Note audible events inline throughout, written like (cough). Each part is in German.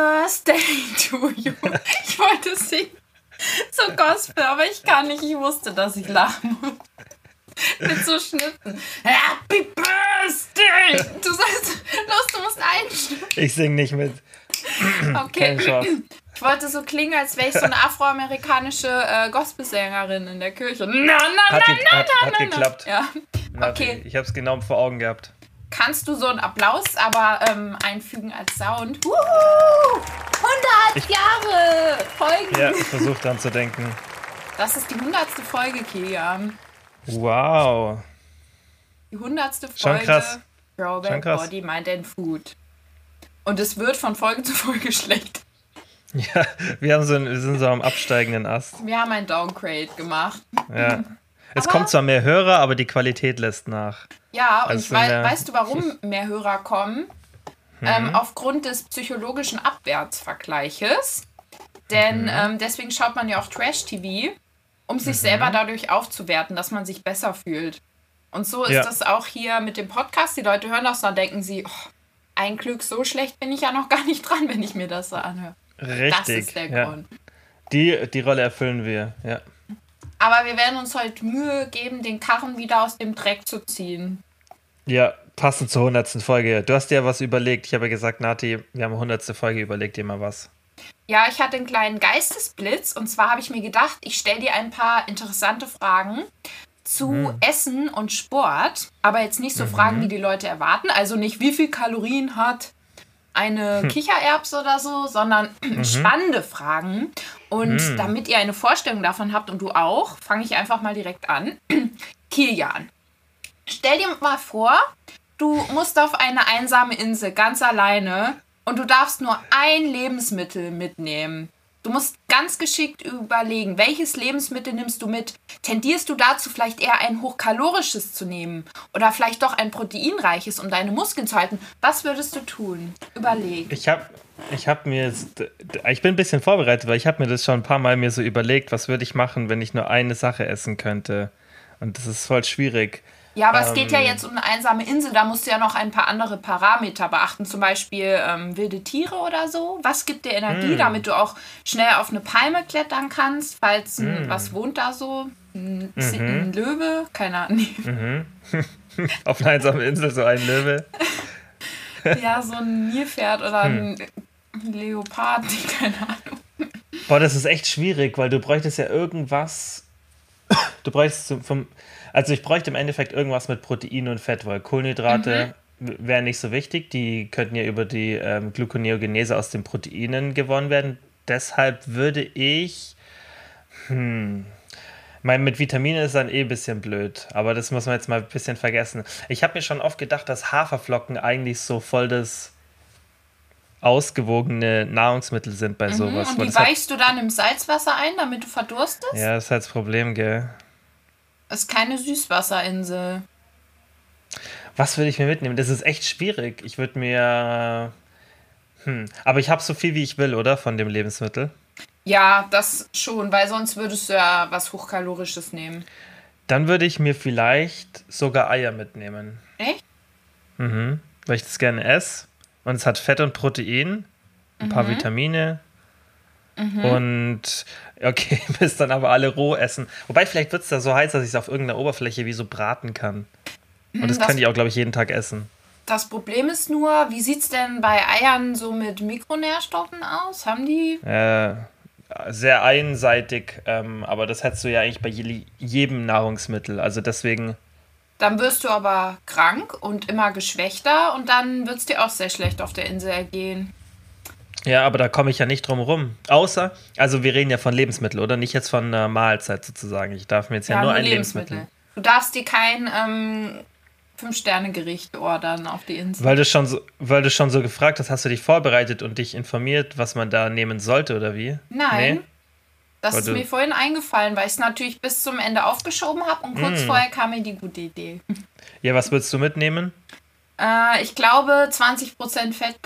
Birthday to you. Ich wollte singen. So Gospel, aber ich kann nicht. Ich wusste, dass ich lachen muss. Mit so Schnitten. Happy Birthday! Du sagst, los, du musst einstimmen. Ich sing nicht mit. Okay. Ich wollte so klingen, als wäre ich so eine afroamerikanische äh, Gospelsängerin in der Kirche. Na, na, na, na, na, hat, na, hat na. geklappt. Ja. Na, Okay. Ich habe es genau vor Augen gehabt. Kannst du so einen Applaus aber ähm, einfügen als Sound? Wuhu! 100 Jahre Folgen. Ja, ich versuche dran zu denken. Das ist die 100. Folge, Kilian. Wow. Die 100. Folge. Schon krass. Throwback Schon krass. Body, Mind and Food. Und es wird von Folge (laughs) zu Folge schlecht. Ja, wir, haben so ein, wir sind so am absteigenden Ast. Wir haben ein Downgrade gemacht. Ja. (laughs) Es Aber- kommt zwar mehr Hörer, aber die Qualität lässt nach. Ja, und Also ich wei weißt du, warum mehr Hörer kommen? Mhm. Ähm, aufgrund des psychologischen Abwärtsvergleiches. Denn Mhm. ähm, deswegen schaut man ja auch Trash-TV, um sich Mhm. selber dadurch aufzuwerten, dass man sich besser fühlt. Und so ist Ja. das auch hier mit dem Podcast. Die Leute hören das, dann denken sie, oh, ein Glück, so schlecht bin ich ja noch gar nicht dran, wenn ich mir das so anhöre. Richtig. Das ist der ja. Grund. Die, die Rolle erfüllen wir, ja. Aber wir werden uns heute Mühe geben, den Karren wieder aus dem Dreck zu ziehen. Ja, passend zur 100. Folge. Du hast dir ja was überlegt. Ich habe ja gesagt, Nati, wir haben 100. Folge, überleg dir mal was. Ja, ich hatte einen kleinen Geistesblitz und zwar habe ich mir gedacht, ich stelle dir ein paar interessante Fragen zu Essen und Sport, aber jetzt nicht so Fragen, wie die Leute erwarten, also nicht wie viel Kalorien hat eine Kichererbs oder so, sondern (clears throat) spannende Fragen. Und damit ihr eine Vorstellung davon habt und du auch, fange ich einfach mal direkt an. (clears throat) Kilian, stell dir mal vor, du musst auf eine einsame Insel ganz alleine und du darfst nur ein Lebensmittel mitnehmen. Du musst ganz geschickt überlegen, welches Lebensmittel nimmst du mit? Tendierst du dazu, vielleicht eher ein hochkalorisches zu nehmen oder vielleicht doch ein proteinreiches, um deine Muskeln zu halten? Was würdest du tun? Überleg. Ich habe ich hab mir jetzt, ich bin ein bisschen vorbereitet, weil ich habe mir das schon ein paar Mal mir so überlegt, was würde ich machen, wenn ich nur eine Sache essen könnte. Und das ist voll schwierig. Ja, aber es geht ja Ähm. jetzt um eine einsame Insel, da musst du ja noch ein paar andere Parameter beachten, zum Beispiel ähm, wilde Tiere oder so. Was gibt dir. Energie, damit du auch schnell auf eine Palme klettern kannst, falls ein, was wohnt da so? Ein, Mhm. ein Löwe? Keine Ahnung. (laughs) Auf einer einsamen Insel so ein Löwe. (laughs) ja, so ein Nilpferd oder Hm. ein Leopard, (laughs) keine Ahnung. Boah, das ist echt schwierig, weil du bräuchtest ja irgendwas. Du bräuchtest vom. Also ich bräuchte im Endeffekt irgendwas mit Protein und Fett, weil Kohlenhydrate w- wären nicht so wichtig. Die könnten ja über die ähm, Gluconeogenese aus den Proteinen gewonnen werden. Deshalb würde ich. Hm. Mein, mit Vitaminen ist dann eh ein bisschen blöd, aber das muss man jetzt mal ein bisschen vergessen. Ich habe mir schon oft gedacht, dass Haferflocken eigentlich so voll das ausgewogene Nahrungsmittel sind bei sowas. Und die weichst du dann im Salzwasser ein, damit du verdurstest? ja, das ist halt das Problem, gell? Ist keine Süßwasserinsel. Was würde ich mir mitnehmen? Das ist echt schwierig. Ich würde mir. Hm. Aber ich habe so viel, wie ich will, oder? Von dem Lebensmittel. Ja, das schon, weil sonst würdest du ja was Hochkalorisches nehmen. Dann würde ich mir vielleicht sogar Eier mitnehmen. Echt? Mhm. Weil ich das gerne esse. Und es hat Fett und Protein, ein paar Vitamine. Und okay, (laughs) bis dann aber alle roh essen. Wobei, vielleicht wird es da so heiß, dass ich es auf irgendeiner Oberfläche wie so braten kann. Und das, das- könnte ich auch, glaube ich, jeden Tag essen. Das Problem ist nur, wie sieht es denn bei Eiern so mit Mikronährstoffen aus? Haben die? Äh, sehr einseitig, ähm, aber das hättest du ja eigentlich bei je, jedem Nahrungsmittel. Also deswegen, Dann wirst du aber krank und immer geschwächter und dann wird es dir auch sehr schlecht auf der Insel ergehen. Ja, aber da komme ich ja nicht drum rum. Außer, also wir reden ja von Lebensmitteln, oder? Nicht jetzt von einer Mahlzeit sozusagen. Ich darf mir jetzt ja, nur ein Lebensmittel. Du darfst dir kein ähm, Fünf-Sterne-Gericht ordern auf die Insel. Weil du, schon so, weil du schon so gefragt hast, hast du dich vorbereitet und dich informiert, was man da nehmen sollte, oder wie? Nein. Nee? Das Weil ist mir vorhin eingefallen, weil ich es natürlich bis zum Ende aufgeschoben habe und Mm. kurz vorher kam mir die gute Idee. Ja, was würdest du mitnehmen? Äh, ich glaube 20% Fett.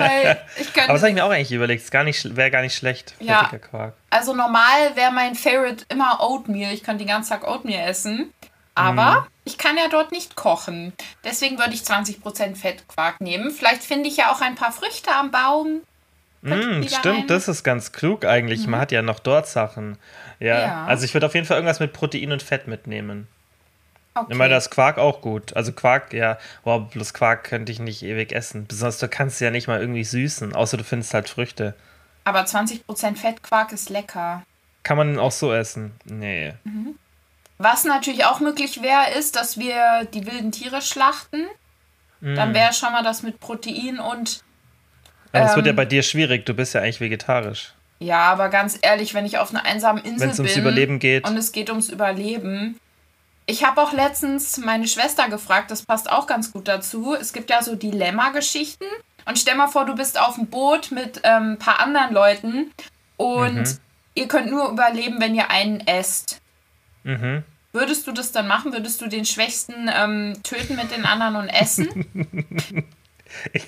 Weil (laughs) ich Aber das habe ich könnte. mir auch eigentlich überlegt. Wäre gar nicht schlecht. Ja. Quark. Also normal wäre mein Favorite immer Oatmeal. Ich könnte den ganzen Tag Oatmeal essen. Aber mhm. ich kann ja dort nicht kochen. Deswegen würde ich 20% Fettquark nehmen. Vielleicht finde ich ja auch ein paar Früchte am Baum. Mm, stimmt, rein. das ist ganz klug eigentlich. Mhm. Man hat ja noch dort Sachen. Ja, ja. also ich würde auf jeden Fall irgendwas mit Protein und Fett mitnehmen. Okay. Immer das Quark auch gut. Also Quark, ja, wow, bloß Quark könnte ich nicht ewig essen. Besonders du kannst ja nicht mal irgendwie süßen, außer du findest halt Früchte. Aber 20% Fettquark ist lecker. Kann man auch so essen? Nee. Mhm. Was natürlich auch möglich wäre, ist, dass wir die wilden Tiere schlachten. Mhm. Dann wäre schon mal das mit Protein und. Aber das wird ja ähm, bei dir schwierig, du bist ja eigentlich vegetarisch. Ja, aber ganz ehrlich, wenn ich auf einer einsamen Insel Wenn's bin ums Überleben geht. und es geht ums Überleben, ich habe auch letztens meine Schwester gefragt, das passt auch ganz gut dazu. Es gibt ja so Dilemma-Geschichten. Und stell mal vor, du bist auf dem Boot mit ein ähm, paar anderen Leuten und mhm. ihr könnt nur überleben, wenn ihr einen esst. Mhm. Würdest du das dann machen? Würdest du den Schwächsten ähm, töten mit den anderen und essen? (laughs) ich,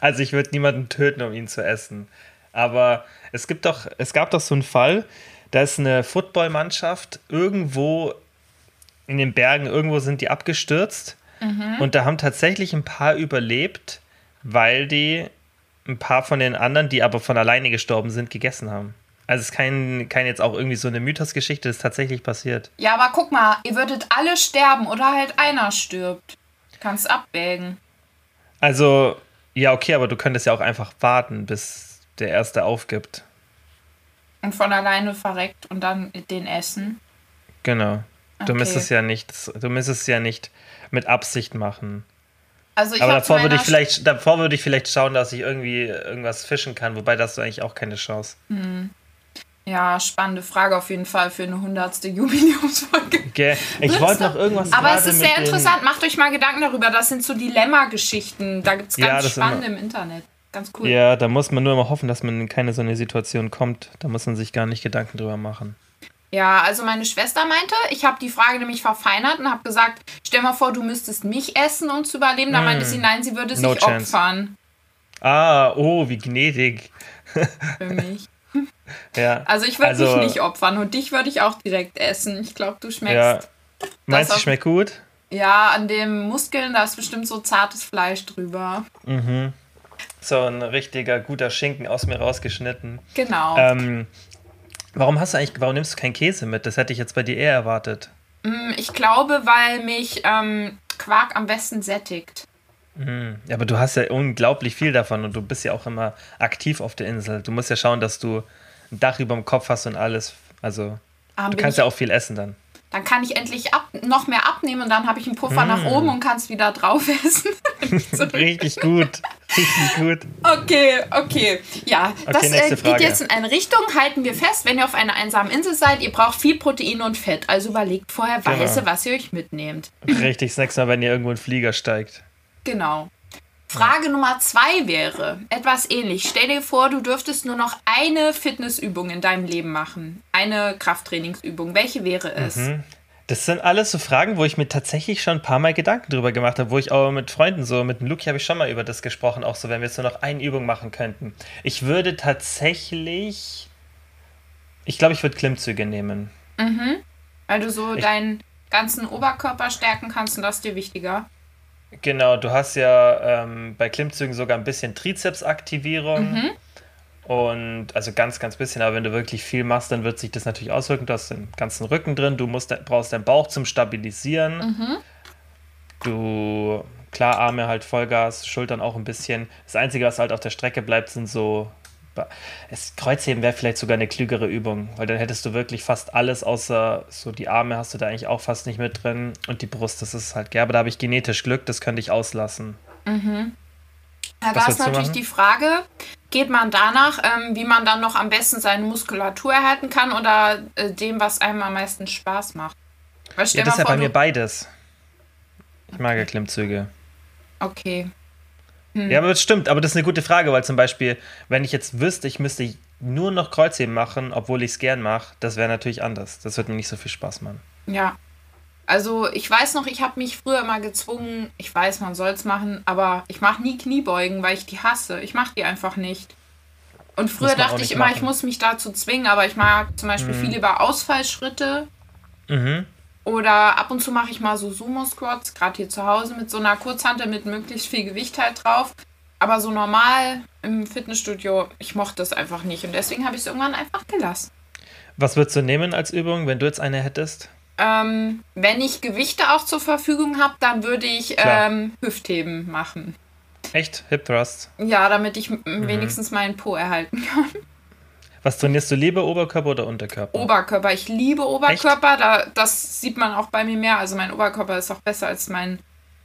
also ich würde niemanden töten, um ihn zu essen. Aber es gibt doch, es gab doch so einen Fall, da ist eine Footballmannschaft irgendwo in den Bergen, irgendwo sind die abgestürzt. Mhm. Und da haben tatsächlich ein paar überlebt, weil die ein paar von den anderen, die aber von alleine gestorben sind, gegessen haben. Also es ist kein, kein jetzt auch irgendwie so eine Mythosgeschichte, das ist tatsächlich passiert. Ja, aber guck mal, ihr würdet alle sterben oder halt einer stirbt. Du kannst abwägen. Also, ja, okay, aber du könntest ja auch einfach warten, bis der Erste aufgibt. Und von alleine verreckt und dann den essen. Genau. Du okay. müsstest ja nicht, du müsstest ja nicht mit Absicht machen. Also ich Aber davor würde ich vielleicht, davor würde ich vielleicht schauen, dass ich irgendwie irgendwas fischen kann, wobei das du eigentlich auch keine Chance. Hm. Ja, spannende Frage auf jeden Fall für eine hundertste Jubiläumsfolge. Okay. Ich wollte noch irgendwas Aber es ist sehr interessant. Macht euch mal Gedanken darüber. Das sind so Dilemma-Geschichten. Da gibt es ganz ja, spannende im Internet. Ganz cool. Ja, da muss man nur immer hoffen, dass man in keine so eine Situation kommt. Da muss man sich gar nicht Gedanken drüber machen. Ja, also meine Schwester meinte, ich habe die Frage nämlich verfeinert und habe gesagt, stell mal vor, du müsstest mich essen, um zu überleben. Da mm. meinte sie, nein, sie würde sich no opfern. Ah, oh, wie gnädig. Für mich. (laughs) ja. Also ich würde also, mich nicht opfern und dich würde ich auch direkt essen. Ich glaube, du schmeckst. Ja. Meinst du, schmeckt gut? Ja, an den Muskeln, da ist bestimmt so zartes Fleisch drüber. Mhm. So ein richtiger guter Schinken aus mir rausgeschnitten. Genau. Ähm, Warum hast du eigentlich, warum nimmst du keinen Käse mit? Das hätte ich jetzt bei dir eher erwartet. Mm, ich glaube, weil mich ähm, Quark am besten sättigt. Ja, aber du hast ja unglaublich viel davon und du bist ja auch immer aktiv auf der Insel. Du musst ja schauen, dass du ein Dach über dem Kopf hast und alles. Also, ah, du kannst ja auch viel essen dann. Dann kann ich endlich ab, noch mehr abnehmen und dann habe ich einen Puffer mm. nach oben und kann es wieder drauf (laughs) essen. (laughs) Richtig gut. Richtig gut. Okay, okay. Ja, okay, das äh, geht jetzt in eine Richtung. Halten wir fest, wenn ihr auf einer einsamen Insel seid, ihr braucht viel Protein und Fett. Also überlegt vorher genau. weise, was ihr euch mitnehmt. Richtig, das nächste Mal, wenn ihr irgendwo in Flieger steigt. Genau. Frage ja. Nummer zwei wäre etwas ähnlich. Stell dir vor, du dürftest nur noch eine Fitnessübung in deinem Leben machen. Eine Krafttrainingsübung. Welche wäre es? Mhm. Das sind alles so Fragen, wo ich mir tatsächlich schon ein paar Mal Gedanken drüber gemacht habe, wo ich auch mit Freunden so, mit dem Luki habe ich schon mal über das gesprochen, auch so, wenn wir jetzt nur noch eine Übung machen könnten. Ich würde tatsächlich, ich glaube, ich würde Klimmzüge nehmen. Mhm. Weil du so ich, deinen ganzen Oberkörper stärken kannst und das ist dir wichtiger. Genau, du hast ja ähm, bei Klimmzügen sogar ein bisschen Trizepsaktivierung. Mhm. Und also ganz, ganz bisschen, aber wenn du wirklich viel machst, dann wird sich das natürlich auswirken. Du hast den ganzen Rücken drin, du musst, brauchst deinen Bauch zum Stabilisieren. Mhm. Du, klar, Arme halt Vollgas, Schultern auch ein bisschen. Das Einzige, was halt auf der Strecke bleibt, sind so. Das Kreuzheben wäre vielleicht sogar eine klügere Übung, weil dann hättest du wirklich fast alles, außer so die Arme hast du da eigentlich auch fast nicht mit drin und die Brust, das ist halt, ja, aber da habe ich genetisch Glück, das könnte ich auslassen. Mhm. Ja, da ist natürlich die Frage, geht man danach, ähm, wie man dann noch am besten seine Muskulatur erhalten kann oder äh, dem, was einem am meisten Spaß macht? ja, das ist ja bei mir beides. Ich mag ja Klimmzüge. Okay. Hm. Ja, aber das stimmt, aber das ist eine gute Frage, weil zum Beispiel, wenn ich jetzt wüsste, ich müsste nur noch Kreuzheben machen, obwohl ich es gern mache, das wäre natürlich anders. Das würde mir nicht so viel Spaß machen. Ja, also ich weiß noch, ich habe mich früher mal gezwungen, ich weiß, man soll es machen, aber ich mache nie Kniebeugen, weil ich die hasse. Ich mache die einfach nicht. Und früher dachte ich immer, machen. ich muss mich dazu zwingen, aber ich mag zum Beispiel mhm. viel lieber Ausfallschritte. Mhm. Oder ab und zu mache ich mal so Sumo-Squats, gerade hier zu Hause mit so einer Kurzhantel mit möglichst viel Gewicht halt drauf. Aber so normal im Fitnessstudio, ich mochte das einfach nicht. Und deswegen habe ich es irgendwann einfach gelassen. Was würdest du nehmen als Übung, wenn du jetzt eine hättest? Ähm, wenn ich Gewichte auch zur Verfügung habe, dann würde ich ähm, Hüftheben machen. Echt? Hip Thrust? Ja, damit ich mhm. wenigstens meinen Po erhalten kann. Was trainierst du lieber, Oberkörper oder Unterkörper? Oberkörper. Ich liebe Oberkörper. Da, das sieht man auch bei mir mehr. Also mein Oberkörper ist auch besser als mein,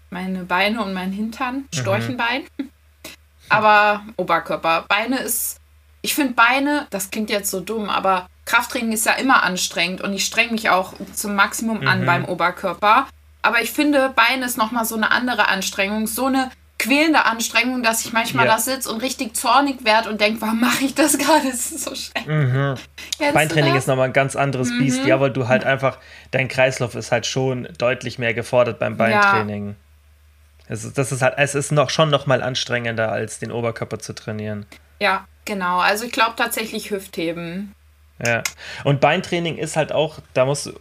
meine Beine und mein Hintern. Mhm. Storchenbein. Mhm. (laughs) Aber Oberkörper. Beine ist. Ich finde Beine, das klingt jetzt so dumm, aber Krafttraining ist ja immer anstrengend und ich streng mich auch zum Maximum mhm. an beim Oberkörper. Aber ich finde, Beine ist nochmal so eine andere Anstrengung. So eine quälende Anstrengung, dass ich manchmal ja. da sitze und richtig zornig werde und denke, warum mache ich das (laughs) gerade? Das ist so schlecht. Mhm. Beintraining ist nochmal ein ganz anderes mhm. Biest, ja, weil du halt einfach, dein Kreislauf ist halt schon deutlich mehr gefordert beim Beintraining. Ja. Es ist, das ist halt, es ist noch schon noch mal anstrengender, als den Oberkörper zu trainieren. Ja, genau. Also ich glaube tatsächlich Hüftheben. Ja. Und Beintraining ist halt auch, da muss,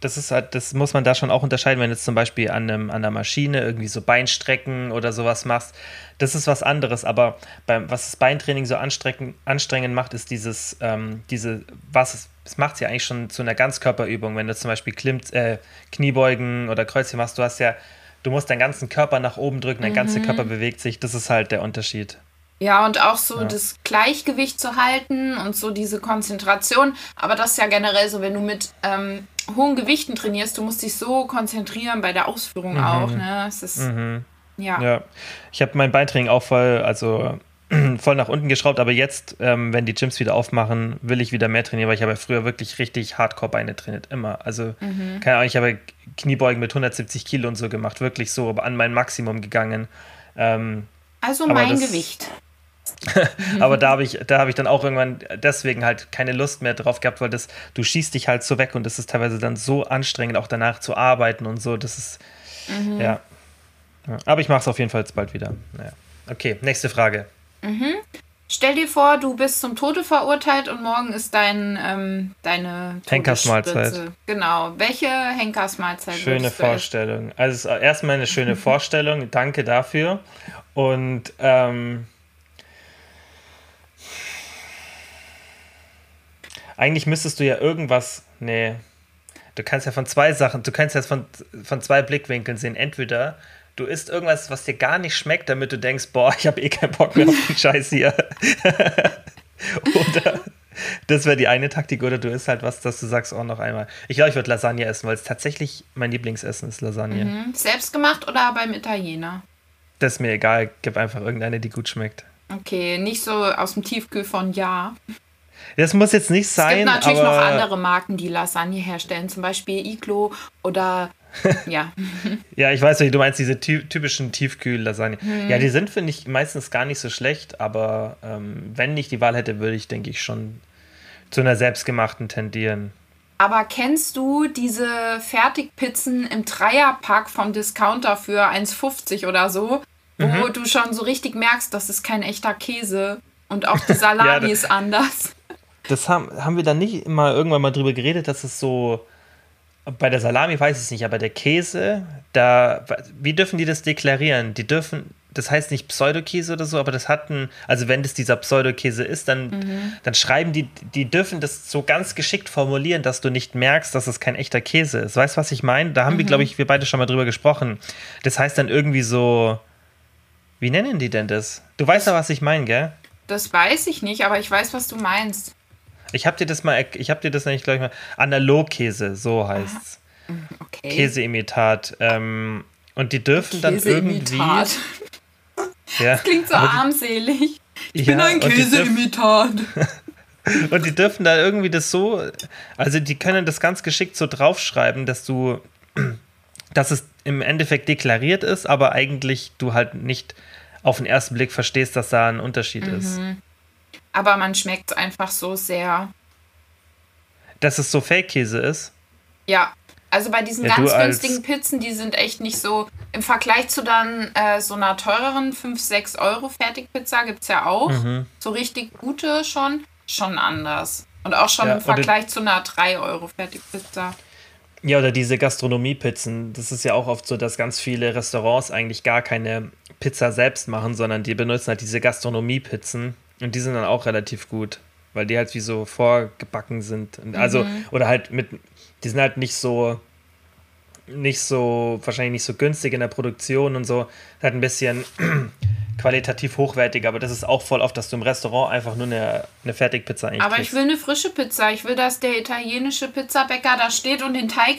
das ist halt, das muss man da schon auch unterscheiden, wenn du jetzt zum Beispiel an, einem, an einer Maschine irgendwie so Beinstrecken oder sowas machst. Das ist was anderes, aber beim, was das Beintraining so anstrengend, anstrengend macht, ist dieses, ähm, diese, was es macht es ja eigentlich schon zu einer Ganzkörperübung, wenn du zum Beispiel Klimm, äh, Kniebeugen oder Kreuzchen machst, du hast ja, du musst deinen ganzen Körper nach oben drücken, dein mhm. ganzer Körper bewegt sich, das ist halt der Unterschied. Ja, und auch so ja. das Gleichgewicht zu halten und so diese Konzentration. Aber das ist ja generell so, wenn du mit ähm, hohen Gewichten trainierst, du musst dich so konzentrieren bei der Ausführung mhm. auch. Ne? Es ist, mhm. ja. ja. Ich habe mein Beintraining auch voll, also (clears throat) voll nach unten geschraubt, aber jetzt, ähm, wenn die Gyms wieder aufmachen, will ich wieder mehr trainieren, weil ich habe ja früher wirklich richtig Hardcore-Beine trainiert, immer. Also, mhm. keine Ahnung, ich habe Kniebeugen mit 170 Kilo und so gemacht, wirklich so, aber an mein Maximum gegangen. Ähm, also mein das, Gewicht. (laughs) aber da habe ich, da ich dann auch irgendwann deswegen halt keine Lust mehr drauf gehabt, weil das, du schießt dich halt so weg und das ist teilweise dann so anstrengend, auch danach zu arbeiten und so. Das ist, mhm. ja. Aber ich mache es auf jeden Fall jetzt bald wieder. Naja. Okay, nächste Frage. Mhm. Stell dir vor, du bist zum Tode verurteilt und morgen ist dein, ähm, deine Henkersmahlzeit. Genau. Welche Henkersmahlzeit? Schöne Vorstellung. Also erstmal eine schöne (laughs) Vorstellung. Danke dafür. Und ähm, eigentlich müsstest du ja irgendwas. Nee. Du kannst ja von zwei Sachen, du kannst jetzt von, von zwei Blickwinkeln sehen. Entweder du isst irgendwas, was dir gar nicht schmeckt, damit du denkst, boah, ich habe eh keinen Bock mehr auf den (laughs) Scheiß hier. (laughs) oder das wäre die eine Taktik, oder du isst halt was, dass du sagst, auch oh, noch einmal. Ich glaube, ich würde Lasagne essen, weil es tatsächlich mein Lieblingsessen ist, Lasagne. Mhm. Selbst gemacht oder beim Italiener? Das ist mir egal, gib einfach irgendeine, die gut schmeckt. Okay, nicht so aus dem Tiefkühl von Ja. Das muss jetzt nicht sein. Es gibt natürlich noch andere Marken, die Lasagne herstellen, zum Beispiel Iglo oder (laughs) ja. ja, ich weiß nicht, du meinst diese typischen Tiefkühl-Lasagne. Hm. Ja, die sind, finde ich, meistens gar nicht so schlecht, aber ähm, wenn ich die Wahl hätte, würde ich, denke ich, schon zu einer selbstgemachten tendieren. Aber kennst du diese Fertigpizzen im Dreierpack vom Discounter für 1,50 oder so, wo mhm. du schon so richtig merkst, das ist kein echter Käse und auch die (laughs) Salami ja, ist anders? Das haben, haben wir dann nicht immer irgendwann mal drüber geredet, dass es so. Bei der Salami weiß ich es nicht, aber der Käse, da. Wie dürfen die das deklarieren? Die dürfen. Das heißt nicht Pseudokäse oder so, aber das hatten, also wenn das dieser Pseudokäse ist, dann, mhm. dann schreiben die, die dürfen das so ganz geschickt formulieren, dass du nicht merkst, dass es kein echter Käse ist. Weißt du, was ich meine? Da haben mhm. wir, glaube ich, wir beide schon mal drüber gesprochen. Das heißt dann irgendwie so, wie nennen die denn das? Du weißt ja, was ich meine, gell? Das weiß ich nicht, aber ich weiß, was du meinst. Ich habe dir das mal, ich habe dir das nämlich gleich mal, Analogkäse, so heißt's. Okay. Käseimitat. Ähm, und die dürfen dann irgendwie. ja, das klingt so armselig. Ich ja, bin ein Käseimitat. (laughs) und die dürfen da irgendwie das so, also die können das ganz geschickt so draufschreiben, dass du, (clears throat) dass es im Endeffekt deklariert ist, aber eigentlich du halt nicht auf den ersten Blick verstehst, dass da ein Unterschied mhm. ist aber man schmeckt einfach so sehr. Dass es so Fake-Käse ist? Ja. Also bei diesen ja, ganz günstigen Pizzen, die sind echt nicht so. Im Vergleich zu dann äh, so einer teureren 5, 6 Euro Fertigpizza gibt es ja auch. Mhm. So richtig gute schon. Schon anders. Und auch schon ja, im Vergleich zu einer 3 Euro Fertigpizza. Ja, oder diese Gastronomie-Pizzen. Das ist ja auch oft so, dass ganz viele Restaurants eigentlich gar keine Pizza selbst machen, sondern die benutzen halt diese Gastronomie-Pizzen. Und die sind dann auch relativ gut, weil die halt wie so vorgebacken sind. Und also, Mhm. oder halt mit, die sind halt nicht so, nicht so, wahrscheinlich nicht so günstig in der Produktion und so. Halt ein bisschen (clears throat) qualitativ hochwertiger, aber das ist auch voll oft, dass du im Restaurant einfach nur eine, eine Fertigpizza eigentlich Aber ich kriegst. will eine frische Pizza. Ich will, dass der italienische Pizzabäcker da steht und den Teig,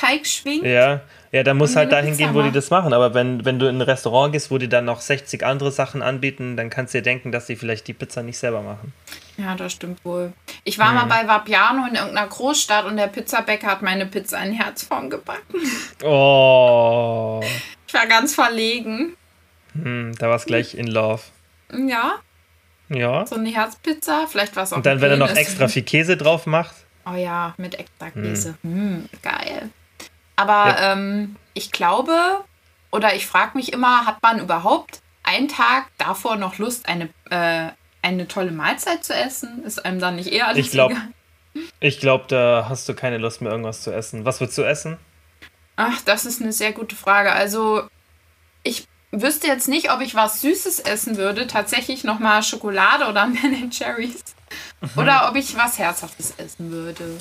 Teig schwingt. Ja, ja, dann muss halt dahin gehen, wo die das machen. Aber wenn, wenn du in ein Restaurant gehst, wo die dann noch 60 andere Sachen anbieten, dann kannst du dir denken, dass die vielleicht die Pizza nicht selber machen. Ja, das stimmt wohl. Ich war mal bei Vapiano in irgendeiner Großstadt und der Pizzabäcker hat meine Pizza in Herzform gebacken. (laughs) Oh, Ich war ganz verlegen. hm, da war es gleich in Love. Ja, Ja. so eine Herzpizza. Vielleicht war es auch Und dann, wenn er noch extra viel Käse drauf macht. Oh ja, mit extra Käse. Hm, geil. Aber ähm, ich glaube, oder ich frage mich immer, hat man überhaupt einen Tag davor noch Lust, eine, äh, eine tolle Mahlzeit zu essen? Ist einem dann nicht eher alles Ich glaub- egal? Ich glaube, da hast du keine Lust mehr, irgendwas zu essen. Was willst du essen? Ach, das ist eine sehr gute Frage. Also, ich wüsste jetzt nicht, ob ich was Süßes essen würde. Tatsächlich nochmal Schokolade oder (laughs) Ben Cherries. Mhm. Oder ob ich was Herzhaftes essen würde.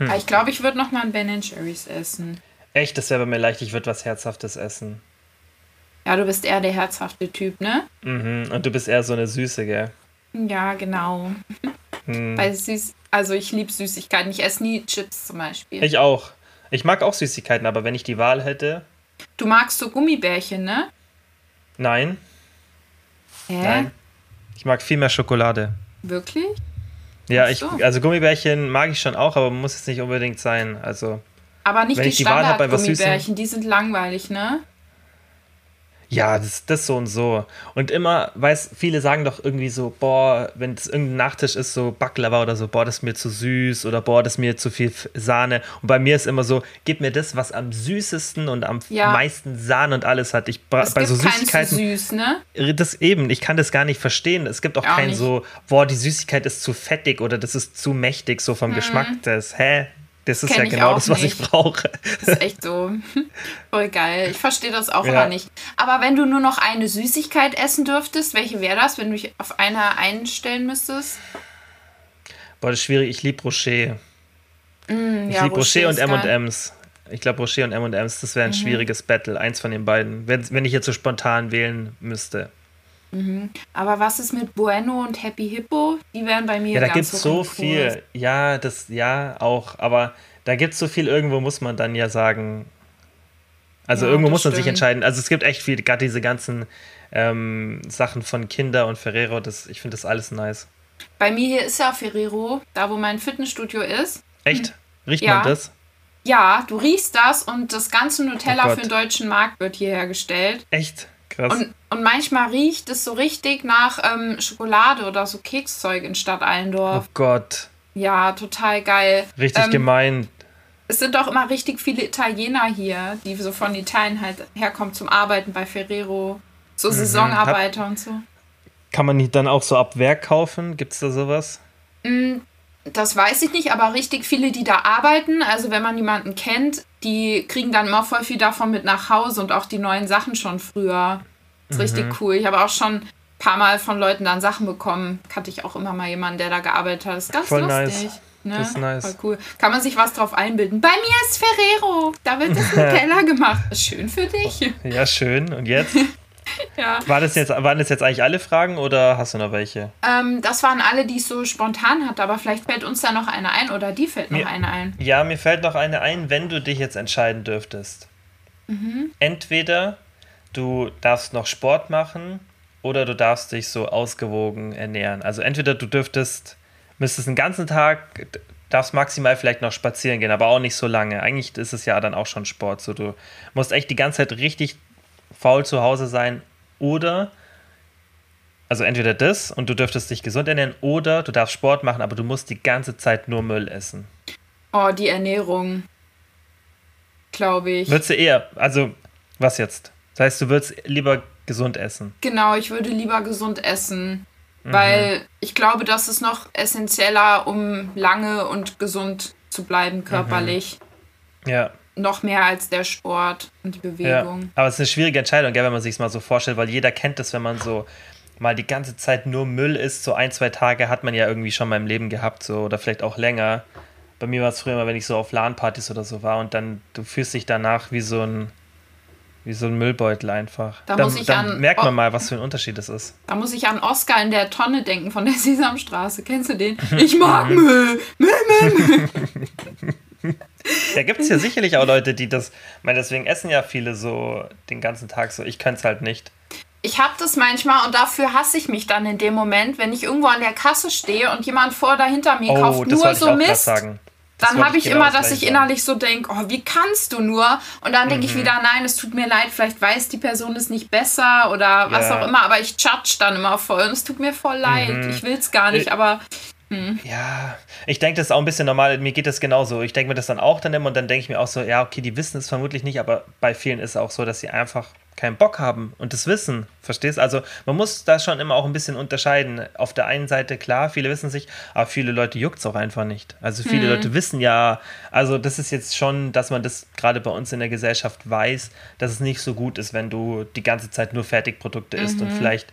Hm. Aber ich glaube, ich würde nochmal ein Ben Cherries essen. Echt, das wäre bei mir leicht. Ich würde was Herzhaftes essen. Ja, du bist eher der herzhafte Typ, ne? Mhm. Und du bist eher so eine Süße, gell? Ja, genau. Hm. Bei süß, also ich liebe Süßigkeiten. Ich esse nie Chips zum Beispiel. Ich auch. Ich mag auch Süßigkeiten, aber wenn ich die Wahl hätte, du magst so Gummibärchen, ne? nein, Hä? nein. Ich mag viel mehr Schokolade. Wirklich? Ja, ich, so. also Gummibärchen mag ich schon auch, aber muss jetzt nicht unbedingt sein. Also, Aber nicht die die Standard-Gummibärchen, die sind langweilig, ne? Ja, das, das so und so. Und immer, weiß, viele sagen doch irgendwie so, boah, wenn es irgendein Nachtisch ist, so Baklava oder so, boah, das ist mir zu süß oder boah, das ist mir zu viel Sahne. Und bei mir ist immer so, gib mir das, was am süßesten und am Ja. meisten Sahne und alles hat. Ich Es bei so Süßigkeiten, süß, ne? das eben, ich kann das gar nicht verstehen. Es gibt auch Auch kein nicht. so, boah, die Süßigkeit ist zu fettig oder das ist zu mächtig, so vom Geschmack. Das, hä? Das ist Mhm. Kenn ja ich genau das, was ich nicht. brauche. Das ist echt so. (laughs) Voll geil. Ich verstehe das auch Ja. immer nicht. Aber wenn du nur noch eine Süßigkeit essen dürftest, welche wäre das, wenn du dich auf eine einstellen müsstest? Boah, das ist schwierig. Ich liebe Rocher. Mm, Ich ja, liebe Rocher und ist geil. M&M's. Ich glaube, Rocher und M&M's, das wäre Mhm. ein schwieriges Battle. Eins von den beiden. Wenn, wenn ich jetzt so spontan wählen müsste. Aber was ist mit Bueno und Happy Hippo? Die wären bei mir Ja, da gibt es so viel. Ja, das, ja, auch. Aber da gibt es so viel, irgendwo muss man dann ja sagen. Also Ja, irgendwo muss man sich entscheiden. Also es gibt echt viel, gerade diese ganzen ähm, Sachen von Kinder und Ferrero, das, ich finde das alles nice. Bei mir hier ist ja Ferrero, da wo mein Fitnessstudio ist. Echt? Riecht Hm. Ja. man das? Ja, du riechst das und das ganze Nutella Oh für den deutschen Markt wird hier hergestellt. Echt? Krass. Und, und manchmal riecht es so richtig nach ähm, Schokolade oder so Kekszeug in Stadt oh Allendorf. Gott. Ja, total geil. Richtig Ähm, gemein. Es sind auch immer richtig viele Italiener hier, die so von Italien halt herkommen zum Arbeiten bei Ferrero. So Mhm. Saisonarbeiter und so. Kann man die dann auch so ab Werk kaufen? Gibt es da sowas? Das weiß ich nicht, aber richtig viele, die da arbeiten, also wenn man jemanden kennt, die kriegen dann immer voll viel davon mit nach Hause und auch die neuen Sachen schon früher. Das ist Mhm. richtig cool. Ich habe auch schon ein paar Mal von Leuten dann Sachen bekommen. Kannte ich auch immer mal jemanden, der da gearbeitet hat. Das ist ganz Voll lustig. nice. Ne? Das ist nice. Voll cool. Kann man sich was drauf einbilden. Bei mir ist Ferrero. Da wird das Nutella (laughs) gemacht. Schön für dich. Ja, schön. Und jetzt? (laughs) Ja. War das jetzt, waren das jetzt eigentlich alle Fragen oder hast du noch welche? Ähm, das waren alle, die ich so spontan hatte, aber vielleicht fällt uns da noch eine ein oder die fällt noch Mir- eine ein. Ja, mir fällt noch eine ein, wenn du dich jetzt entscheiden dürftest. Entweder du darfst noch Sport machen oder du darfst dich so ausgewogen ernähren. Also entweder du dürftest, müsstest den ganzen Tag, darfst maximal vielleicht noch spazieren gehen, aber auch nicht so lange. Eigentlich ist es ja dann auch schon Sport. So, du musst echt die ganze Zeit richtig faul zu Hause sein oder also entweder das und du dürftest dich gesund ernähren oder du darfst Sport machen, aber du musst die ganze Zeit nur Müll essen. Oh, die Ernährung. Glaube ich. Würdest du eher, also was jetzt? Das heißt, du würdest lieber gesund essen. Genau, ich würde lieber gesund essen. Mhm. Weil ich glaube, das ist noch essentieller, um lange und gesund zu bleiben körperlich. Ja. Noch mehr als der Sport und die Bewegung. Ja. Aber es ist eine schwierige Entscheidung, gell, wenn man sich es mal so vorstellt, weil jeder kennt das, wenn man so mal die ganze Zeit nur Müll isst, so ein, zwei Tage hat man ja irgendwie schon mal im Leben gehabt, so oder vielleicht auch länger. Bei mir war es früher immer, wenn ich so auf LAN-Partys oder so war und dann, du fühlst dich danach wie so ein, wie so ein Müllbeutel einfach. Da dann, dann an- merkt man mal, was für ein Unterschied es ist. Da muss ich an Oscar in der Tonne denken von der Sesamstraße. Kennst du den? (laughs) Ich mag Müll. Müll, Müll, Müll. (laughs) Da gibt es ja sicherlich auch Leute, die das, ich meine, deswegen essen ja viele so den ganzen Tag so. Ich könnte es halt nicht. Ich hab das manchmal und dafür hasse ich mich dann in dem Moment, wenn ich irgendwo an der Kasse stehe und jemand vor oder hinter mir Oh, kauft das nur so Mist. sagen. Dann habe ich genau immer, das dass ich innerlich so denke, oh, wie kannst du nur? Und dann denke ich Mhm. wieder, nein, es tut mir leid, vielleicht weiß die Person es nicht besser oder was Ja. auch immer, aber ich judge dann immer voll und es tut mir voll leid. Mhm. Ich will es gar nicht, Äh, aber Ja, ich denke, das ist auch ein bisschen normal. Mir geht das genauso. Ich denke mir das dann auch dann immer und dann denke ich mir auch so, ja, okay, die wissen es vermutlich nicht, aber bei vielen ist es auch so, dass sie einfach keinen Bock haben und das wissen. Verstehst? Also man muss da schon immer auch ein bisschen unterscheiden. Auf der einen Seite, klar, viele wissen sich, aber viele Leute juckt es auch einfach nicht. Also viele Leute wissen ja, also das ist jetzt schon, dass man das gerade bei uns in der Gesellschaft weiß, dass es nicht so gut ist, wenn du die ganze Zeit nur Fertigprodukte isst und vielleicht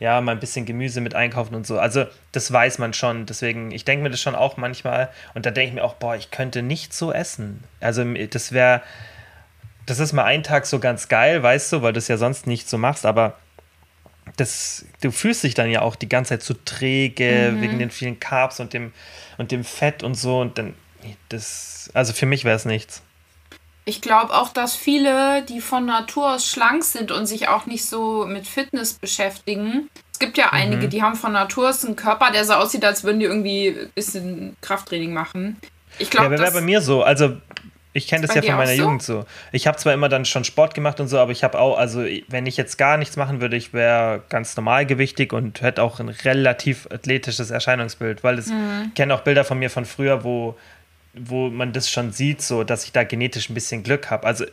ja, mal ein bisschen Gemüse mit einkaufen und so. Also, das weiß man schon. Deswegen, ich denke mir das schon auch manchmal. Und da denke ich mir auch, boah, ich könnte nicht so essen. Also, das wäre, das ist mal ein Tag so ganz geil, weißt du, weil du es ja sonst nicht so machst, aber das, du fühlst dich dann ja auch die ganze Zeit so träge wegen den vielen Carbs und dem, und dem Fett und so. Und dann, das, also für mich wäre es nichts. Ich glaube auch, dass viele, die von Natur aus schlank sind und sich auch nicht so mit Fitness beschäftigen. Es gibt ja einige, Mhm. die haben von Natur aus einen Körper, der so aussieht, als würden die irgendwie ein bisschen Krafttraining machen. Ich Ja, glaube, aber wäre bei mir so. Also, ich kenne das Bei ja von meiner so? Jugend so. Ich habe zwar immer dann schon Sport gemacht und so, aber ich habe auch, also wenn ich jetzt gar nichts machen würde, ich wäre ganz normalgewichtig und hätte auch ein relativ athletisches Erscheinungsbild, weil es, Mhm. ich kenne auch Bilder von mir von früher, wo, wo man das schon sieht, so, dass ich da genetisch ein bisschen Glück habe. Also,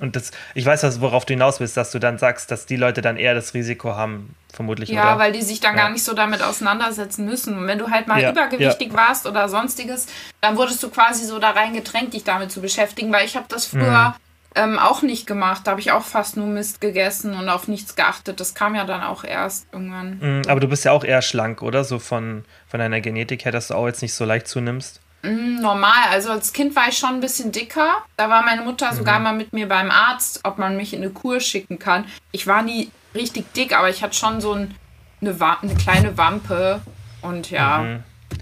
und das, ich weiß, was- worauf du hinaus willst, dass du dann sagst, dass die Leute dann eher das Risiko haben, vermutlich, Ja, oder? weil die sich dann Ja. gar nicht so damit auseinandersetzen müssen. Und wenn du halt mal Ja, übergewichtig warst oder sonstiges, dann wurdest du quasi so da reingedrängt, dich damit zu beschäftigen. Weil ich habe das früher Mhm. ähm, auch nicht gemacht. Da habe ich auch fast nur Mist gegessen und auf nichts geachtet. Das kam ja dann auch erst irgendwann. Mm, Aber du bist ja auch eher schlank, oder? So von, von deiner Genetik her, dass du auch jetzt nicht so leicht zunimmst. Mm, Normal, also als Kind war ich schon ein bisschen dicker. Da war meine Mutter Mhm. sogar mal mit mir beim Arzt, ob man mich in eine Kur schicken kann. Ich war nie richtig dick, aber ich hatte schon so ein, eine, Wa- eine kleine Wampe. Und ja.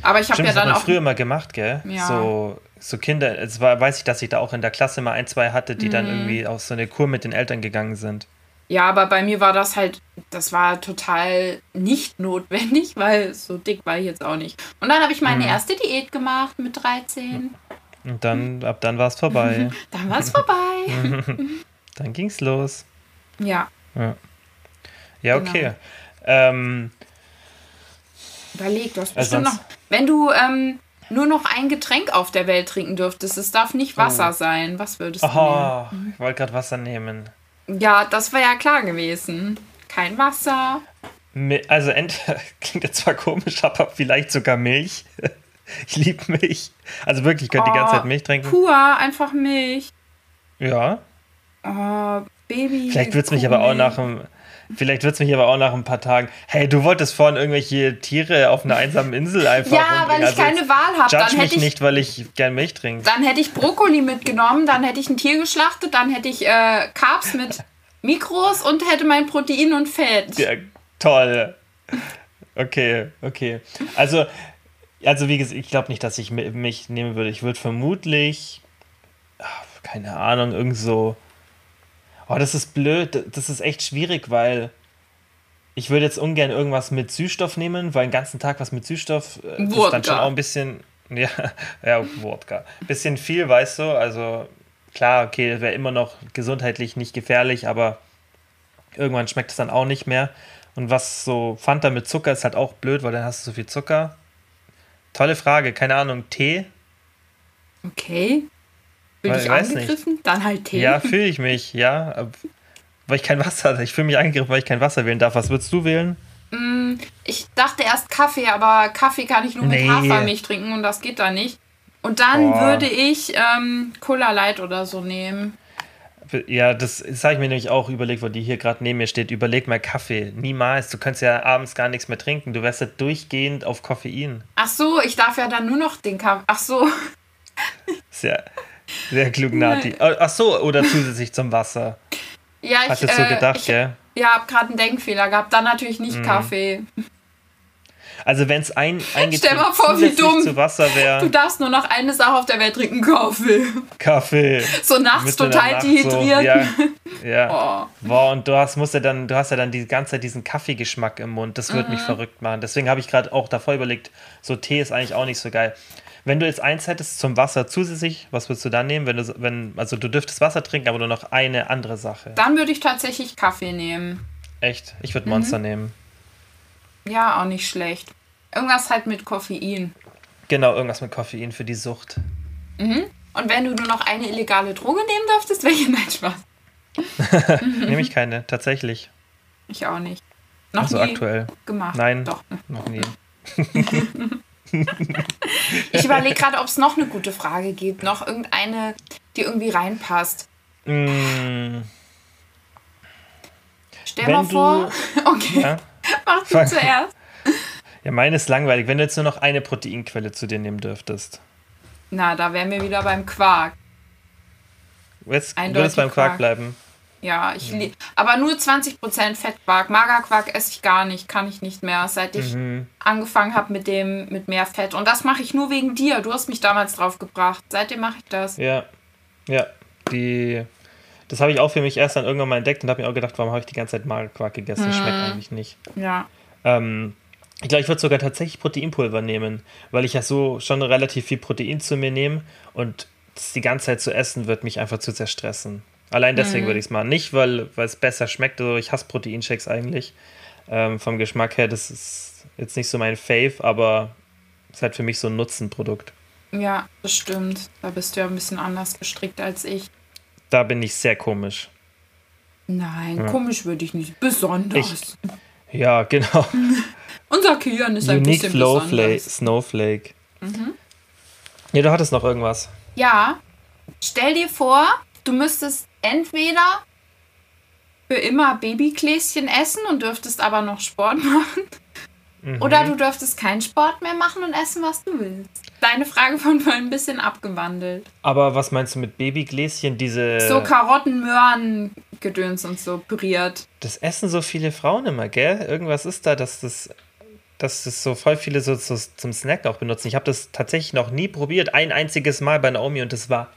Aber ich habe Mhm. Ja das hat dann auch. früher mal gemacht, gell? Ja. So, so Kinder, es war, weiß ich, dass ich da auch in der Klasse mal ein, zwei hatte, die Mhm. dann irgendwie auf so eine Kur mit den Eltern gegangen sind. Ja, aber bei mir war das halt, das war total nicht notwendig, (laughs) weil so dick war ich jetzt auch nicht. Und dann habe ich Mhm. meine erste Diät gemacht mit 13. Und dann, ab dann war es vorbei. (laughs) Dann war es vorbei. (laughs) dann ging's los. Ja, Ja, Genau. okay. Ähm, überleg, du hast Also bestimmt noch. sonst- Wenn du ähm, nur noch ein Getränk auf der Welt trinken dürftest, es darf nicht Wasser Oh. sein, was würdest du oh, ich wollte gerade Wasser nehmen. Ja, das wäre ja klar gewesen. Kein Wasser. Also, entweder (laughs) klingt jetzt zwar komisch, aber vielleicht sogar Milch. (laughs) Ich liebe Milch. Also wirklich, ich könnte die ganze Oh, Zeit Milch trinken. Pur, einfach Milch. Ja. Oh, Baby. Vielleicht wird es mich aber auch nach einem. Vielleicht wird es mich aber auch nach ein paar Tagen. Hey, du wolltest vorhin irgendwelche Tiere auf einer einsamen Insel (laughs) einfach. Ja, weil ich Also keine Wahl habe. Dann Judge mich hätte ich nicht, weil ich gern Milch trinke. Dann hätte ich Brokkoli mitgenommen, dann hätte ich ein Tier geschlachtet, dann hätte ich äh, Carbs mit (laughs) Mikros und hätte mein Protein und Fett. Ja, toll. Okay, okay. Also, also wie gesagt, ich glaube nicht, dass ich mi- mich nehmen würde. Ich würde vermutlich, ach, keine Ahnung, irgend so. Oh, das ist blöd. Das ist echt schwierig, weil ich würde jetzt ungern irgendwas mit Süßstoff nehmen, weil den ganzen Tag was mit Süßstoff äh, ist dann schon auch ein bisschen, (laughs) ja, ja, Wodka. Bisschen viel, weißt du. Also klar, okay, wäre immer noch gesundheitlich nicht gefährlich, aber irgendwann schmeckt es dann auch nicht mehr. Und was so Fanta mit Zucker ist halt auch blöd, weil dann hast du so viel Zucker. Tolle Frage, keine Ahnung, Tee? Okay. Bin Weil- ich weiß nicht. angegriffen? Dann halt Tee. Ja, fühle ich mich, ja. Weil ich kein Wasser hatte. Ich fühle mich angegriffen, weil ich kein Wasser wählen darf. Was würdest du wählen? Ich dachte erst Kaffee, aber Kaffee kann ich nur Nee. mit Hafermilch trinken und das geht da nicht. Und dann Boah. würde ich ähm, Cola Light oder so nehmen. Ja, das, das habe ich mir nämlich auch überlegt, wo die hier gerade neben mir steht. Überleg mal Kaffee. Niemals. Du kannst ja abends gar nichts mehr trinken. Du wärst ja durchgehend auf Koffein. Ach so, ich darf ja dann nur noch den Kaffee. Ach so. Sehr, sehr klug, Nati. Ach so, oder zusätzlich zum Wasser. Ja, ich. Hast du so äh, gedacht, ich, gell? Ja, hab gerade einen Denkfehler gehabt. Dann natürlich nicht mm. Kaffee. Also wenn es ein, (laughs) ein Stell mal vor, wie dumm. zu Wasser wäre. Du darfst nur noch eine Sache auf der Welt trinken, Kaffee. Kaffee. So nachts total Nacht dehydriert. So, ja. (laughs) ja. Oh. Boah, und du hast, musst ja dann, du hast ja dann die ganze Zeit diesen Kaffeegeschmack im Mund. Das würde mhm. mich verrückt machen. Deswegen habe ich gerade auch davor überlegt, so Tee ist eigentlich auch nicht so geil. Wenn du jetzt eins hättest zum Wasser zusätzlich, was würdest du dann nehmen? Wenn du, wenn, also du dürftest Wasser trinken, aber nur noch eine andere Sache. Dann würde ich tatsächlich Kaffee nehmen. Echt? Ich würde Monster mhm. nehmen. Ja, auch nicht schlecht. Irgendwas halt mit Koffein. Genau, irgendwas mit Koffein für die Sucht. Mhm. Und wenn du nur noch eine illegale Droge nehmen dürftest, welche? Nein, Spaß. Nehme ich keine, tatsächlich. Ich auch nicht. Noch also nie aktuell. gemacht. Nein, Doch. noch nie. (laughs) ich überlege gerade, ob es noch eine gute Frage gibt. Noch irgendeine, die irgendwie reinpasst. Mm. Stell Wenn mal vor. (laughs) okay. Ja? Mach du zuerst. Ja, meine ist langweilig. Wenn du jetzt nur noch eine Proteinquelle zu dir nehmen dürftest. Na, da wären wir wieder beim Quark. Jetzt würdest beim Quark, Quark bleiben. Ja, ich mhm. aber nur 20% Fettquark. Magerquark esse ich gar nicht, kann ich nicht mehr, seit ich mhm. angefangen habe mit dem mit mehr Fett. Und das mache ich nur wegen dir. Du hast mich damals drauf gebracht. Seitdem mache ich das. Ja, ja. Die, das habe ich auch für mich erst dann irgendwann mal entdeckt und habe mir auch gedacht, warum habe ich die ganze Zeit Magerquark gegessen? Mhm. Schmeckt eigentlich nicht. Ja. Ähm, ich glaube, ich würde sogar tatsächlich Proteinpulver nehmen, weil ich ja so schon relativ viel Protein zu mir nehme und das die ganze Zeit zu essen wird mich einfach zu zerstressen. Allein deswegen mhm. würde ich es machen. Nicht, weil es besser schmeckt. Also ich hasse Proteinshakes eigentlich. Ähm, vom Geschmack her, das ist jetzt nicht so mein Fave, aber ist halt für mich so ein Nutzenprodukt. Ja, das stimmt. Da bist du ja ein bisschen anders gestrickt als ich. Da bin ich sehr komisch. Nein, ja. komisch würde ich nicht. Besonders. Ich, ja, genau. (laughs) Unser Kian ist ein Unique bisschen Snowflake. Snowflake. Mhm. Ja, du hattest noch irgendwas. Ja. Stell dir vor, du müsstest entweder für immer Babykläschen essen und dürftest aber noch Sport (laughs) machen. Mhm. Oder du dürftest keinen Sport mehr machen und essen, was du willst. Deine Frage von vorhin ein bisschen abgewandelt. Aber was meinst du mit Babygläschen? Diese. So Karotten, Möhren, Gedöns und so püriert. Das essen so viele Frauen immer, gell? Irgendwas ist da, dass das dass das so voll viele so, so zum Snack auch benutzen. Ich habe das tatsächlich noch nie probiert, ein einziges Mal bei Naomi und das war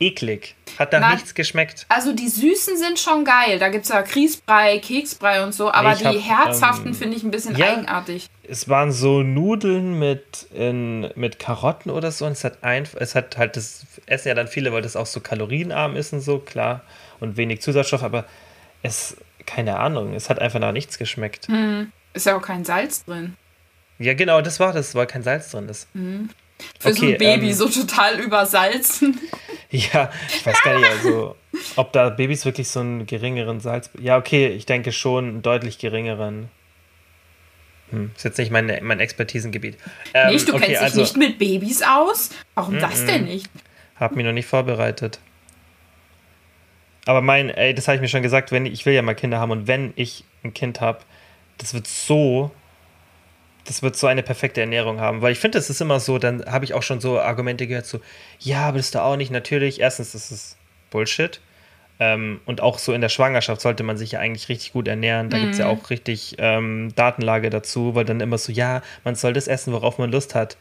eklig. Hat da nichts geschmeckt. Also die Süßen sind schon geil. Da gibt es ja Grießbrei, Keksbrei und so, aber ich die hab, herzhaften ähm, finde ich ein bisschen ja, eigenartig. Es waren so Nudeln mit, in, mit Karotten oder so und es hat, ein, es hat halt, das essen ja dann viele, weil das auch so kalorienarm ist und so, klar, und wenig Zusatzstoff, aber es, keine Ahnung, es hat einfach nach nichts geschmeckt. Hm. Ist ja auch kein Salz drin. Ja, genau, das war das, weil kein Salz drin ist. Mhm. Für okay, so ein Baby ähm, so total übersalzen. (laughs) Ja, ich weiß gar nicht, also, ob da Babys wirklich so einen geringeren Salz. Ja, okay, ich denke schon einen deutlich geringeren. Hm, ist jetzt nicht mein, mein Expertisengebiet. Ähm, nicht, du okay, kennst also, dich nicht mit Babys aus? Warum mm, das denn nicht? Hab mich noch nicht vorbereitet. Aber mein, ey, das habe ich mir schon gesagt, wenn ich will ja mal Kinder haben und wenn ich ein Kind habe, das wird so, das wird so eine perfekte Ernährung haben. Weil ich finde, das ist immer so, dann habe ich auch schon so Argumente gehört, so, ja, aber das ist doch auch nicht natürlich. Erstens, das ist Bullshit. Ähm, und auch so in der Schwangerschaft sollte man sich ja eigentlich richtig gut ernähren. Da mhm. gibt es ja auch richtig ähm, Datenlage dazu, weil dann immer so, ja, man soll das essen, worauf man Lust hat.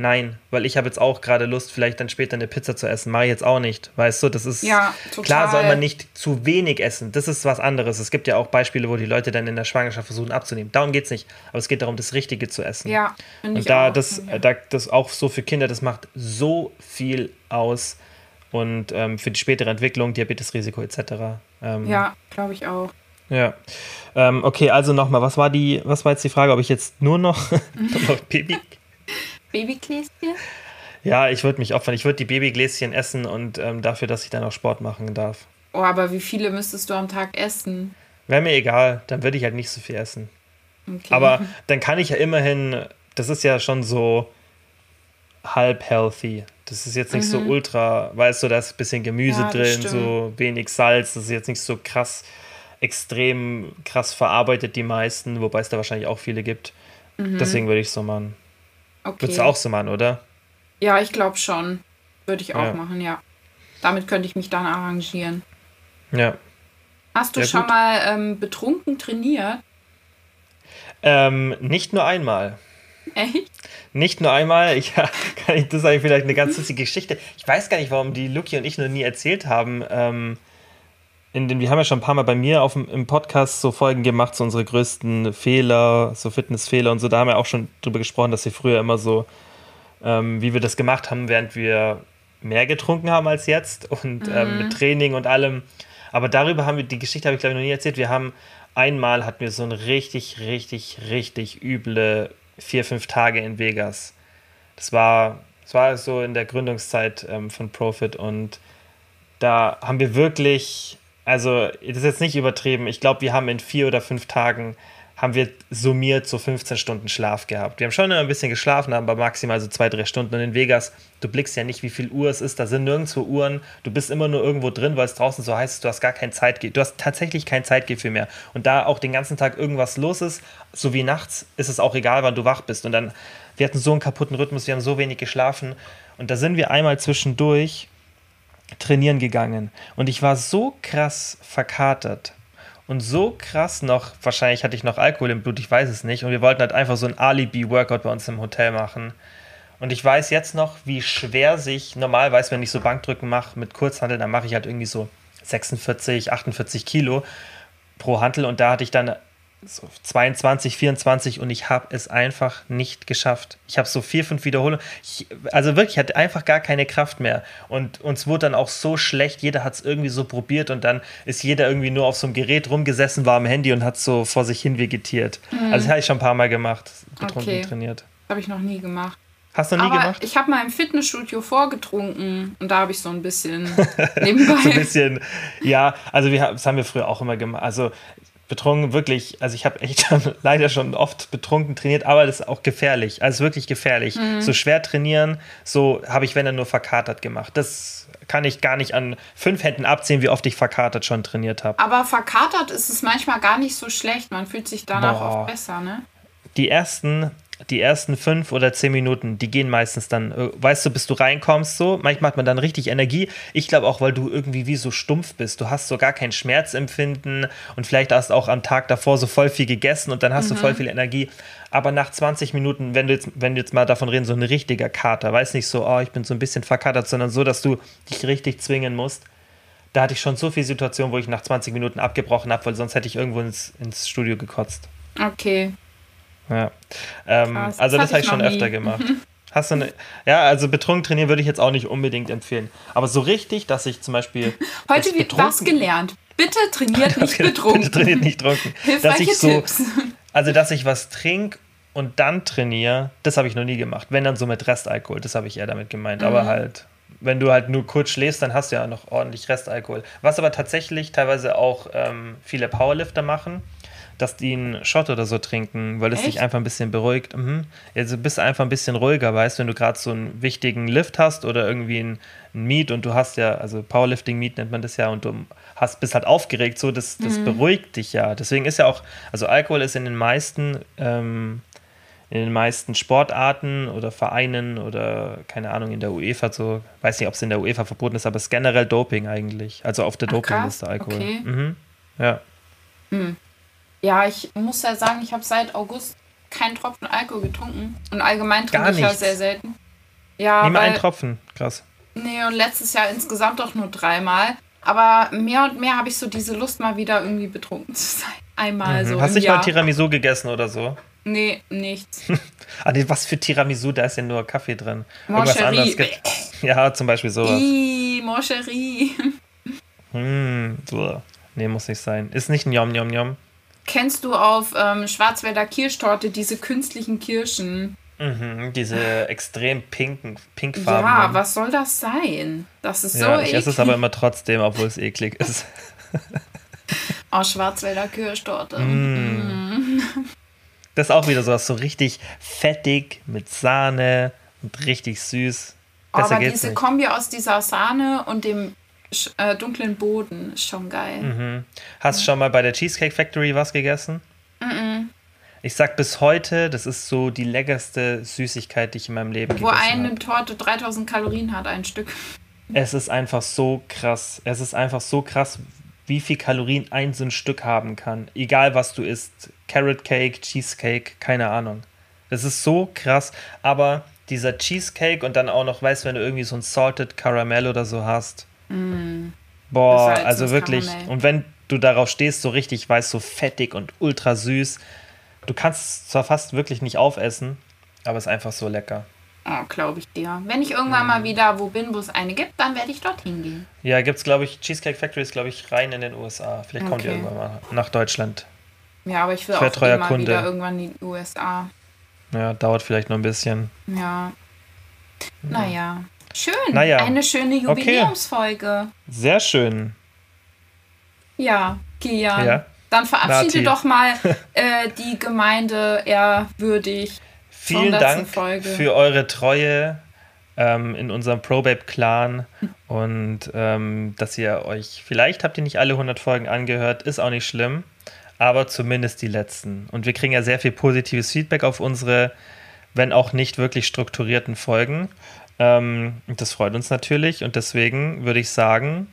Nein, weil ich habe jetzt auch gerade Lust, vielleicht dann später eine Pizza zu essen. Mache ich jetzt auch nicht. Weißt du, das ist. Ja. Klar soll man nicht zu wenig essen. Das ist was anderes. Es gibt ja auch Beispiele, wo die Leute dann in der Schwangerschaft versuchen abzunehmen. Darum geht es nicht. Aber es geht darum, das Richtige zu essen. Ja, Und da das, ja. da das auch so für Kinder, das macht so viel aus. Und ähm, für die spätere Entwicklung, Diabetesrisiko etc. Ähm, ja, glaube ich auch. Ja. Ähm, okay, also nochmal, was war die, was war jetzt die Frage, ob ich jetzt nur noch, (laughs) noch Baby Babygläschen? Ja, ich würde mich opfern. Ich würde die Babygläschen essen und ähm, dafür, dass ich dann auch Sport machen darf. Oh, aber wie viele müsstest du am Tag essen? Wäre mir egal, dann würde ich halt nicht so viel essen. Okay. Aber dann kann ich ja immerhin, das ist ja schon so halb healthy. Das ist jetzt nicht mhm. so ultra, weißt du, da ist ein bisschen Gemüse ja, drin, so wenig Salz. Das ist jetzt nicht so krass, extrem krass verarbeitet, die meisten, wobei es da wahrscheinlich auch viele gibt. Mhm. Deswegen würde ich so machen. Okay. Würdest du auch so machen, oder? Ja, ich glaube schon. Würde ich auch ja. machen, ja. Damit könnte ich mich dann arrangieren. Ja. Hast du ja, schon gut. mal ähm, betrunken trainiert? Ähm, nicht nur einmal. Echt? Nicht nur einmal, (laughs) ich, ich, das ist eigentlich vielleicht eine ganz lustige Geschichte. Ich weiß gar nicht, warum die Luki und ich noch nie erzählt haben. Ähm, in den, wir haben ja schon ein paar Mal bei mir auf dem, im Podcast so Folgen gemacht, so unsere größten Fehler, so Fitnessfehler und so. Da haben wir auch schon drüber gesprochen, dass wir früher immer so, ähm, wie wir das gemacht haben, während wir mehr getrunken haben als jetzt und mhm. ähm, mit Training und allem. Aber darüber haben wir, die Geschichte habe ich glaube ich noch nie erzählt. Wir haben einmal hatten wir so eine richtig, richtig, richtig üble vier, fünf Tage in Vegas. Das war, das war so in der Gründungszeit ähm, von Profit und da haben wir wirklich, also das ist jetzt nicht übertrieben, ich glaube, wir haben in vier oder fünf Tagen haben wir summiert so 15 Stunden Schlaf gehabt. Wir haben schon ein bisschen geschlafen, aber maximal so zwei, drei Stunden. Und in Vegas, du blickst ja nicht, wie viel Uhr es ist. Da sind nirgendwo Uhren. Du bist immer nur irgendwo drin, weil es draußen so heiß ist. Du hast gar kein Zeitgefühl. Du hast tatsächlich kein Zeitgefühl mehr. Und da auch den ganzen Tag irgendwas los ist, so wie nachts, ist es auch egal, wann du wach bist. Und dann, wir hatten so einen kaputten Rhythmus, wir haben so wenig geschlafen. Und da sind wir einmal zwischendurch trainieren gegangen. Und ich war so krass verkatert und so krass noch, wahrscheinlich hatte ich noch Alkohol im Blut, ich weiß es nicht. Und wir wollten halt einfach so ein Alibi-Workout bei uns im Hotel machen. Und ich weiß jetzt noch, wie schwer sich, normalerweise, wenn ich so Bankdrücken mache mit Kurzhandel, dann mache ich halt irgendwie so 46, 48 Kilo pro Handel. Und da hatte ich dann so 22, 24 und ich habe es einfach nicht geschafft. Ich habe so vier, fünf Wiederholungen. Ich, also wirklich, ich hatte einfach gar keine Kraft mehr. Und uns wurde dann auch so schlecht. Jeder hat es irgendwie so probiert und dann ist jeder irgendwie nur auf so einem Gerät rumgesessen, war am Handy und hat so vor sich hin vegetiert. Mhm. Also das habe ich schon ein paar Mal gemacht, betrunken okay. trainiert. Habe ich noch nie gemacht. Hast du nie Aber gemacht? Ich habe mal im Fitnessstudio vorgetrunken und da habe ich so ein bisschen (laughs) nebenbei. so ein bisschen, ja, also wir, das haben wir früher auch immer gemacht. Also betrunken wirklich, also ich habe echt (laughs) leider schon oft betrunken trainiert, aber das ist auch gefährlich. Also wirklich gefährlich. Mhm. So schwer trainieren, so habe ich, wenn er nur verkatert gemacht. Das kann ich gar nicht an fünf Händen abzählen, wie oft ich verkatert schon trainiert habe. Aber verkatert ist es manchmal gar nicht so schlecht. Man fühlt sich danach Boah. oft besser, ne? Die ersten die ersten fünf oder zehn Minuten, die gehen meistens dann, äh, weißt du, bis du reinkommst, so. Manchmal hat man dann richtig Energie. Ich glaube auch, weil du irgendwie wie so stumpf bist. Du hast so gar kein Schmerzempfinden und vielleicht hast du auch am Tag davor so voll viel gegessen und dann hast mhm. du voll viel Energie. Aber nach 20 Minuten, wenn du jetzt, wenn du jetzt mal davon reden, so ein richtiger Kater, weiß nicht so, oh, ich bin so ein bisschen verkatert, sondern so, dass du dich richtig zwingen musst. Da hatte ich schon so viele Situationen, wo ich nach 20 Minuten abgebrochen habe, weil sonst hätte ich irgendwo ins, ins Studio gekotzt. Okay. Ja. Ähm, also das, das habe ich schon nie. öfter gemacht. (laughs) Hast du eine, ja, also betrunken trainieren würde ich jetzt auch nicht unbedingt empfehlen. Aber so richtig, dass ich zum Beispiel. (laughs) Heute wird was gelernt. Bitte trainiert (laughs) nicht betrunken. Bitte trainiert nicht. Hilfreiche dass ich so, Tipps. Also, dass ich was trinke und dann trainiere, das habe ich noch nie gemacht. Wenn dann so mit Restalkohol, das habe ich eher damit gemeint. Mhm. Aber halt, wenn du halt nur kurz schläfst, dann hast du ja noch ordentlich Restalkohol. Was aber tatsächlich teilweise auch ähm, viele Powerlifter machen dass die einen Shot oder so trinken, weil es dich einfach ein bisschen beruhigt. Mhm. Also bist einfach ein bisschen ruhiger, weißt wenn du gerade so einen wichtigen Lift hast oder irgendwie ein, ein Meet und du hast ja, also Powerlifting Meet nennt man das ja und du hast, bist halt aufgeregt, so, das, das mhm. beruhigt dich ja. Deswegen ist ja auch, also Alkohol ist in den meisten, ähm, in den meisten Sportarten oder Vereinen oder keine Ahnung, in der UEFA so, weiß nicht, ob es in der UEFA verboten ist, aber es ist generell Doping eigentlich. Also auf der Dopingliste Alkohol. Okay. Mhm. Ja. Mhm. Ja, ich muss ja sagen, ich habe seit August keinen Tropfen Alkohol getrunken. Und allgemein trinke ich ja sehr selten. Ja, Nimm einen Tropfen, krass. Nee, und letztes Jahr insgesamt auch nur dreimal. Aber mehr und mehr habe ich so diese Lust, mal wieder irgendwie betrunken zu sein. Einmal mhm. so. Hast du nicht mal Tiramisu gegessen oder so? Nee, nichts. (laughs) ah, nee, was für Tiramisu? Da ist ja nur Kaffee drin. Irgendwas anderes gibt. (laughs) Ja, zum Beispiel sowas. Ih, Moncherie. (laughs) Hm, so. Nee, muss nicht sein. Ist nicht ein Yom Yom Yom. Kennst du auf ähm, Schwarzwälder Kirschtorte diese künstlichen Kirschen? Mhm, diese extrem pinken, pinkfarben. Ja, was soll das sein? Das ist so ja, ich esse es aber immer trotzdem, obwohl es eklig ist. (laughs) oh, Schwarzwälder Kirschtorte. Mm. Das ist auch wieder sowas so richtig fettig mit Sahne, und richtig süß. Oh, aber diese nicht. Kombi aus dieser Sahne und dem äh, dunklen Boden ist schon geil. Mhm. Hast du schon mal bei der Cheesecake Factory was gegessen? Mhm. Ich sag bis heute, das ist so die leckerste Süßigkeit, die ich in meinem Leben Wo gegessen habe. Wo eine Torte 3000 Kalorien hat, ein Stück. Es ist einfach so krass. Es ist einfach so krass, wie viel Kalorien ein so ein Stück haben kann. Egal was du isst. Carrot Cake, Cheesecake, keine Ahnung. Das ist so krass. Aber dieser Cheesecake und dann auch noch, weißt du, wenn du irgendwie so ein Salted Caramel oder so hast. Mm. Boah, also wirklich. Karamell. Und wenn du darauf stehst, so richtig, weißt so fettig und ultra süß. Du kannst es zwar fast wirklich nicht aufessen, aber es ist einfach so lecker. Oh, glaube ich dir. Wenn ich irgendwann mm. mal wieder wo bin, wo es eine gibt, dann werde ich dorthin gehen. Ja, gibt es, glaube ich, Cheesecake Factory ist, glaube ich, rein in den USA. Vielleicht okay. kommt ihr irgendwann mal nach Deutschland. Ja, aber ich will ich auch treuer mal wieder irgendwann in die USA. Ja, dauert vielleicht noch ein bisschen. Ja. Naja. Schön. Naja. Eine schöne Jubiläumsfolge. Okay. Sehr schön. Ja, Kian. Ja. Dann verabschiede Nati. doch mal (laughs) äh, die Gemeinde ehrwürdig. Vielen Dank Folge. für eure Treue ähm, in unserem ProBabe-Clan und ähm, dass ihr euch, vielleicht habt ihr nicht alle 100 Folgen angehört, ist auch nicht schlimm, aber zumindest die letzten. Und wir kriegen ja sehr viel positives Feedback auf unsere, wenn auch nicht wirklich strukturierten Folgen. Ähm, das freut uns natürlich und deswegen würde ich sagen,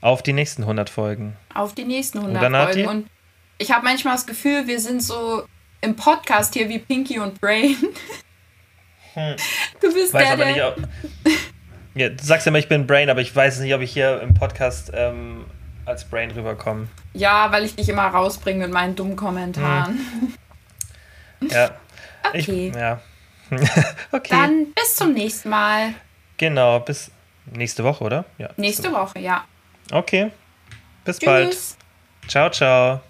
auf die nächsten 100 Folgen. Auf die nächsten 100 Oder, Folgen. Und ich habe manchmal das Gefühl, wir sind so im Podcast hier wie Pinky und Brain. (laughs) Hm. Du bist weiß der, aber. Nicht, ja, du sagst ja immer, ich bin Brain, aber ich weiß nicht, ob ich hier im Podcast ähm, als Brain rüberkomme. Ja, weil ich dich immer rausbringe mit meinen dummen Kommentaren. Hm. Ja. (laughs) okay. Ich, ja. (laughs) okay. Dann bis zum nächsten Mal. Genau, bis nächste Woche, oder? Ja. Nächste Woche, ja. Okay. Bis Tschüss. bald. Ciao, ciao.